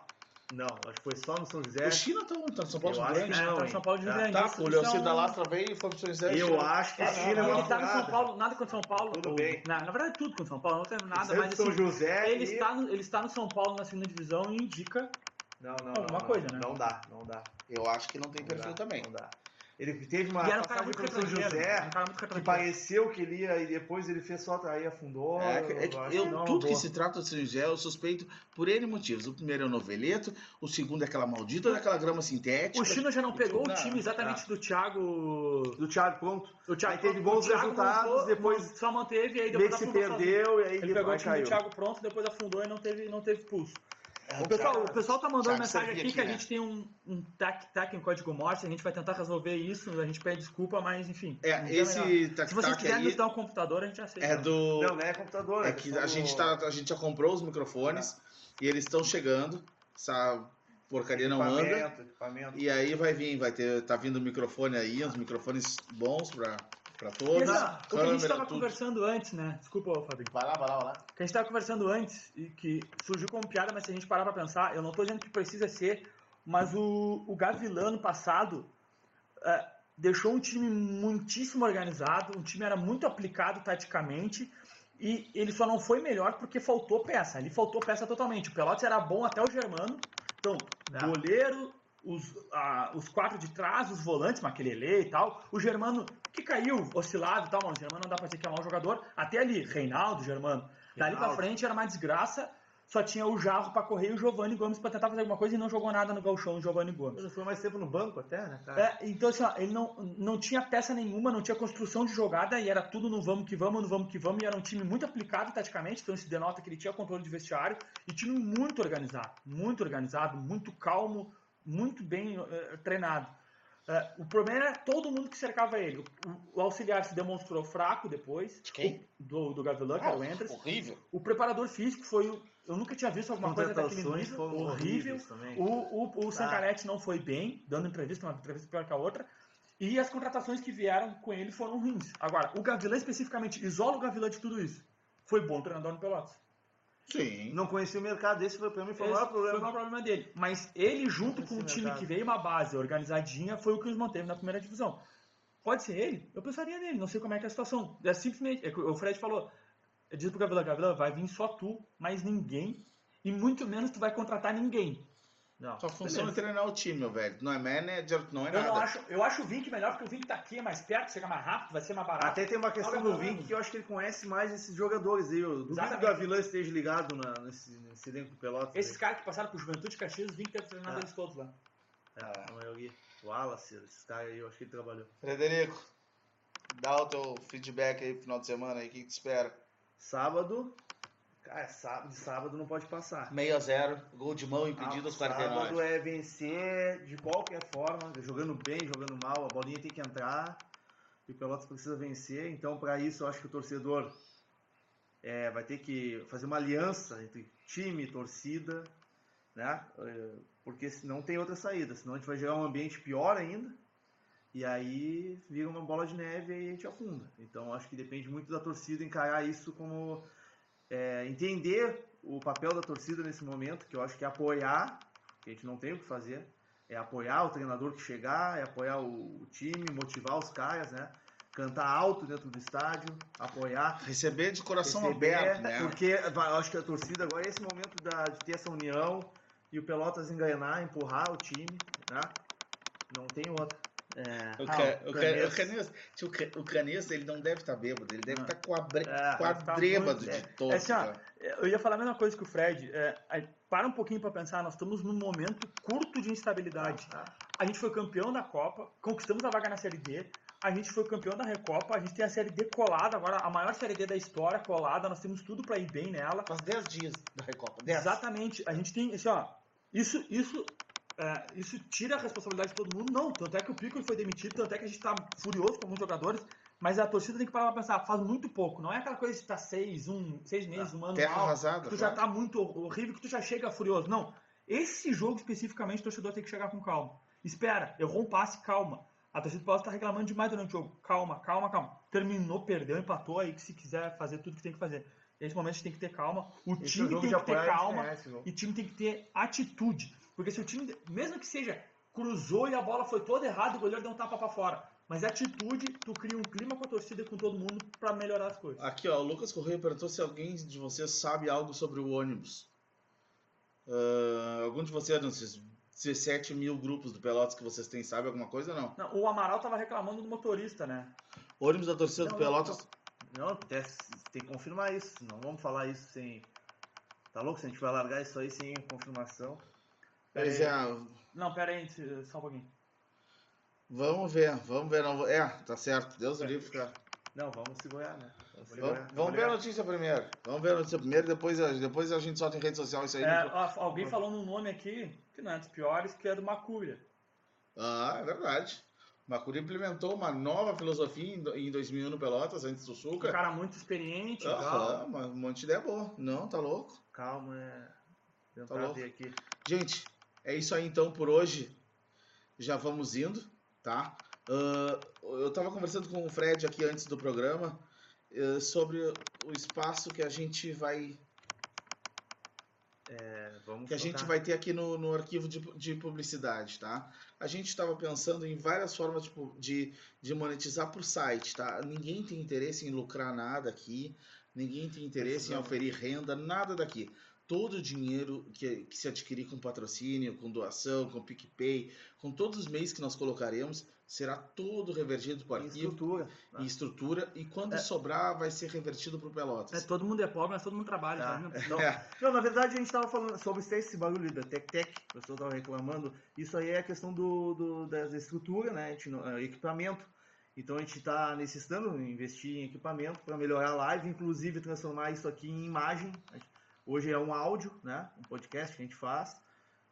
Não, acho que foi só no São José. O China tá onde? Tá no São Paulo Eu de Grande? não, tá? São Paulo de Tá. Grande. Tá, o isso é Leocir um- da Lastra veio e foi pro São José. Eu acho que a não, China não, é Ele tá no São. Paulo, nada contra São Paulo. Tudo ou- bem. Na, na verdade, tudo contra São Paulo, não tem nada, é mas São assim, José ele, e- está no, ele está no São Paulo na segunda divisão e indica. Não, não, Alguma não, coisa, não, né? Não dá, não dá. Eu acho que não tem Não perfil dá, também. Não dá. Ele teve uma e era um cara muito pelo São. José era um cara muito que pareceu que ele ia e depois ele fez só aí afundou. É, que- é eu eu- não tudo que se trata de São José eu suspeito por N motivos. O primeiro é o noveleto, o segundo é aquela maldita daquela grama sintética. O Chino já não pegou o time exatamente do Thiago. Do Thiago, pronto. O Thiago Aí teve o bons Thiago resultados, montou, depois só manteve e aí Meio depois que se afundou sozinho. perdeu e aí Ele pegou o time caiu. do Thiago pronto, depois afundou e não teve, não teve pulso. É, O pessoal, o pessoal tá mandando mensagem aqui que, a gente tem um, um tac, tac em código morte, a gente vai tentar resolver isso, a gente pede desculpa, mas enfim. É, esse Se tac vocês quiserem nos dar um computador, a gente aceita. é do. Não, não é computador. É que a gente, tá, a gente já comprou os microfones e eles estão chegando. Essa porcaria não anda. equipamento, equipamento. E aí vai vir, vai ter. Tá vindo microfone aí, uns microfones bons pra, pra E todos. ó, o que a gente estava conversando antes, né? Desculpa, Fabinho. Vai lá, vai lá, vai lá. que a gente estava conversando antes e que surgiu como piada, mas se a gente parar para pensar, eu não estou dizendo que precisa ser, mas o, o Gavilã no passado eh, deixou um time muitíssimo organizado, um time era muito aplicado taticamente e ele só não foi melhor porque faltou peça. Ali faltou peça totalmente. O Pelotas era bom até o Germano. Então, Ah. goleiro, os, ah, os quatro de trás, os volantes, Maquelele e tal. O Germano, que caiu, oscilado e tal, mano. O Germano não dá pra dizer que é mau jogador. Até ali, Reinaldo, Germano. Dali pra Reinaldo. frente era uma desgraça. Só tinha o Jarro pra correr e o Giovanni Gomes pra tentar fazer alguma coisa e não jogou nada no galchão, o Giovanni Gomes. Ele foi mais tempo no banco até, né, cara? É, então, assim, ó, ele não, não tinha peça nenhuma, não tinha construção de jogada e era tudo no vamos que vamos, no vamos que vamos. E era um time muito aplicado taticamente, então isso denota que ele tinha controle de vestiário e time muito organizado, muito organizado, muito calmo, muito bem eh, treinado. Eh, o problema era todo mundo que cercava ele. O, o auxiliar se demonstrou fraco depois. De quem? O- do, do Gavilã, que era o Endres. horrível. O preparador físico foi. o- Eu nunca tinha visto alguma coisa daquele nível. Horrível. O, o, o Ah. Sancarete não foi bem, dando entrevista, uma entrevista pior que a outra. E as contratações que vieram com ele foram ruins. Agora, o Gavilã especificamente, isola o Gavilã de tudo isso. Foi bom treinador no Pelotas. Sim. Não conhecia o mercado, esse foi pra mim foi o maior Foi o problema. maior problema dele. Mas ele, junto com um time mercado. que veio uma base organizadinha, foi o que os manteve na primeira divisão. Pode ser ele? Eu pensaria nele, não sei como é que é a situação. É simplesmente, é o Fred falou, diz pro Gavilã, Gavilã, vai vir só tu, mais ninguém, e muito menos tu vai contratar ninguém. Não. Sua função Beleza. é treinar o time, meu velho. Não é manager, não é Eu nada. não acho, eu acho o Vink melhor porque o Vink tá aqui, é mais perto, chega mais rápido, vai ser mais barato. Até tem uma questão Olha, do. Vink que eu acho que ele conhece mais esses jogadores aí. Eu duvido que o Gavilã esteja ligado na, nesse, nesse elenco do Pelotas. Esses aí. caras que passaram por Juventude Caxias, o Vink deve treinar Ah. eles todos lá. É, a maioria. O Wallace, esses caras aí, eu acho que ele trabalhou. Frederico, dá o teu feedback aí pro final de semana aí, o que que te espera? Sábado. Cara, sábado, de sábado não pode passar. 6 a 0 gol de mão impedido aos Ah, Sábado 49. é vencer de qualquer forma, jogando bem, jogando mal, a bolinha tem que entrar. E o Pelotas precisa vencer. Então, para isso, eu acho que o torcedor é, vai ter que fazer uma aliança entre time e torcida, né? É, Porque se- não tem outra saída, senão a gente vai gerar um ambiente pior ainda. E aí vira uma bola de neve e a gente afunda. Então acho que depende muito da torcida encarar isso como é, entender o papel da torcida nesse momento, que eu acho que é apoiar, que a gente não tem o que fazer, é apoiar o treinador que chegar, é apoiar o, time, motivar os caras, né? Cantar alto dentro do estádio, apoiar. Receber de coração receber, aberto, né? Porque eu acho que a torcida agora é esse momento da- de ter essa união e o Pelotas engrenar, empurrar o time, né? Não tem outra. É, O, Ah, ca- o o, ca- tio, ele não deve estar bêbado, ele deve Ah. estar com a bre... É, deve tá de todo. é assim, ó, Eu ia falar a mesma coisa que o Fred. É, aí, para um pouquinho para pensar, nós estamos num momento curto de instabilidade. tá. A gente foi campeão da Copa, conquistamos a vaga na Série D, a gente foi campeão da Recopa, a gente tem a Série D colada, agora a maior Série D da história colada, nós temos tudo para ir bem nela. Faz 10 dias da Recopa. 10. Exatamente. A gente tem, assim, ó, isso, isso, é, isso tira a responsabilidade de todo mundo? Não. Tanto é que o Piccolo foi demitido, tanto é que a gente tá furioso com alguns jogadores, mas a torcida tem que parar pra pensar, faz muito pouco. Não é aquela coisa de estar seis, um, seis meses, um ano Terra mal, arrasada. que tu já claro. tá muito horrível, que tu já chega furioso. Não. Esse jogo especificamente, o torcedor tem que chegar com calma. Espera, errou um passe, calma. A torcida pode estar reclamando demais durante o jogo. Calma, calma, calma. Terminou, perdeu, empatou aí que se quiser fazer tudo que tem que fazer. Nesse momento a gente tem que ter calma. O Esse é time tem que ter calma. viu? E o time tem que ter atitude. Porque se o time, mesmo que seja, cruzou e a bola foi toda errada, o goleiro deu um tapa pra fora. Mas é atitude, tu cria um clima com a torcida e com todo mundo pra melhorar as coisas. Aqui, ó, o Lucas Correia perguntou se alguém de vocês sabe algo sobre o ônibus. Ah, algum de vocês, nesses 17 mil grupos do Pelotas que vocês têm, sabe alguma coisa ou não? Não, o Amaral tava reclamando do motorista, né? Ônibus da torcida Não, do não, Pelotas. Não, até tem que confirmar isso. Não vamos falar isso sem. Tá louco? Se a gente vai largar isso aí sem confirmação. Pois É. é, Não, pera aí, só um pouquinho. vamos ver, vamos ver. Não, é, tá certo, Deus o livre. cara. Não, vamos segurar, né? Vamos Vamos, segurar. vamos ver a notícia primeiro. Vamos ver a notícia primeiro, depois, a- depois a gente solta em rede social isso aí. É, ó, alguém falou num nome aqui, que não é dos piores, que é do Macúria. Ah, é verdade. Macuri implementou uma nova filosofia em do- em 2001 no Pelotas, antes do Um Suca. cara muito experiente e mas um monte de ideia boa. Não, tá louco. Calma, é. Tentar Tá louco? aqui. Gente, é isso aí então por hoje. Já vamos indo, tá? Ah, eu tava conversando com o Fred aqui antes do programa eh, sobre o espaço que a gente vai É, que a gente vai ter aqui no, no arquivo de, de publicidade, tá? A gente estava pensando em várias formas tipo, de, de monetizar por site, tá? Ninguém tem interesse em lucrar nada aqui, ninguém tem interesse em oferir renda, nada daqui. Todo o dinheiro que, que se adquirir com patrocínio, com doação, com PicPay, com todos os meios que nós colocaremos, será todo revertido para o arquivo estrutura. e estrutura, e quando É. sobrar, vai ser revertido para o É, Pelotas. todo mundo é pobre, mas todo mundo trabalha. Tá. tá? Não É. na verdade a gente estava falando sobre esse- barulho da Tec Tec, o pessoal estava reclamando. Isso aí é a questão do, do- da estrutura, né? Gente é, equipamento. Então a gente está necessitando investir em equipamento para melhorar a live, inclusive transformar isso aqui em imagem. Hoje é um áudio, né? Um podcast que a gente faz.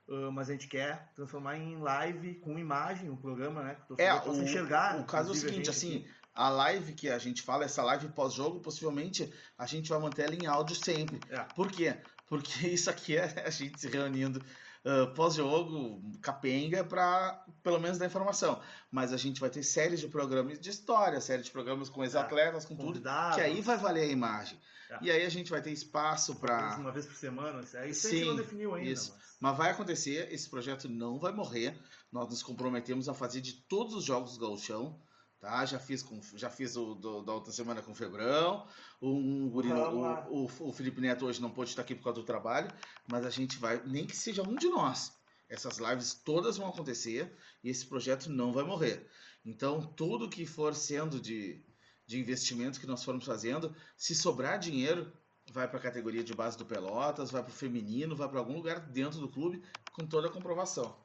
ah, mas a gente quer transformar em live com imagem, um programa, né? Que o É, possa o, enxergar. o caso é o seguinte, assim, aqui. a live que a gente fala, essa live pós-jogo, possivelmente a gente vai manter ela em áudio sempre. É. Por quê? Porque isso aqui é a gente se reunindo ah, pós-jogo, capenga, para pelo menos dar informação. Mas a gente vai ter séries de programas de história, séries de programas com ex-atletas, com tudo, que aí vai valer a imagem. É. E aí a gente vai ter espaço para Uma vez por semana. Isso aí Sim, não definiu ainda. isso. mas- Mas vai acontecer, esse projeto não vai morrer. Nós nos comprometemos a fazer de todos os jogos do Gauchão. Tá? Já fiz, com, já fiz o do- da outra semana com o Febrão. Um, o, o, o Felipe Neto hoje não pôde estar aqui por causa do trabalho. Mas a gente vai, nem que seja um de nós. Essas lives todas vão acontecer e esse projeto não vai morrer. Então, tudo que for sendo de, de investimento que nós formos fazendo, se sobrar dinheiro, vai para a categoria de base do Pelotas, vai para o feminino, vai para algum lugar dentro do clube com toda a comprovação.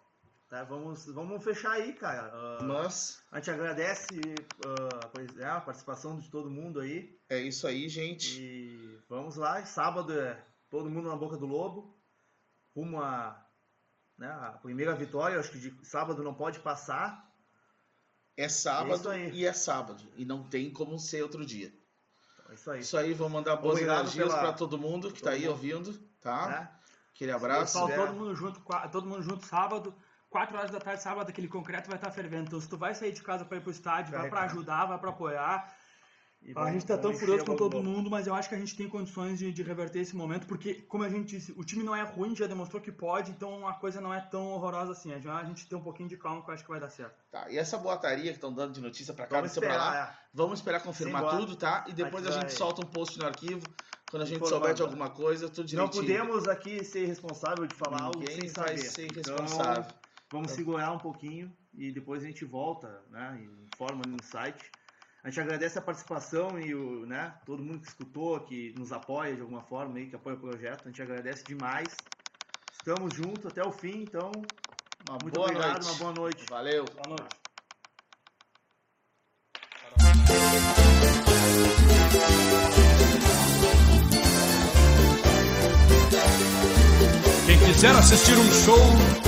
Tá, vamos, vamos fechar aí, cara. Ah, Mas a gente agradece pois é, a participação de todo mundo aí. é isso aí, gente. E vamos lá. Sábado é todo mundo na boca do lobo. Rumo a, né, a primeira vitória. Acho que de sábado não pode passar. É É sábado e é sábado. E não tem como ser outro dia. Então, é isso aí. Isso aí, vou mandar boas Obrigado energias pela- para todo mundo que está aí mundo. ouvindo, tá? Né? Aquele abraço. Pessoal, É. todo mundo junto, todo mundo junto sábado, 4 horas da tarde, sábado, aquele concreto vai estar fervendo. Então, se tu vai sair de casa para ir pro estádio, vai para Vai, cara. ajudar, vai para apoiar. A gente tá tão furioso com todo mundo, mas eu acho que a gente tem condições de, de reverter esse momento, porque, como a gente disse, o time não é ruim, já demonstrou que pode, então a coisa não é tão horrorosa assim. A gente- A gente tem um pouquinho de calma que eu acho que vai dar certo. Tá, e essa boataria que estão dando de notícia para cá, notícia para lá, é. vamos esperar confirmar Simbora. tudo, tá? E depois a, A gente vai- solta um post no arquivo. Quando a gente souber de alguma coisa, tudo Não direitinho. podemos aqui ser responsável de falar algo Ninguém sem vai saber. ser Então, responsável. Vamos segurar um pouquinho e depois a gente volta, né? e Informa no site. A gente agradece a participação e o, né, todo mundo que escutou, que nos apoia de alguma forma aí, que apoia o projeto. A gente agradece demais. Estamos juntos até o fim, então Uma muito boa obrigado, noite. uma boa noite. Valeu. Boa noite. Quem quiser assistir um show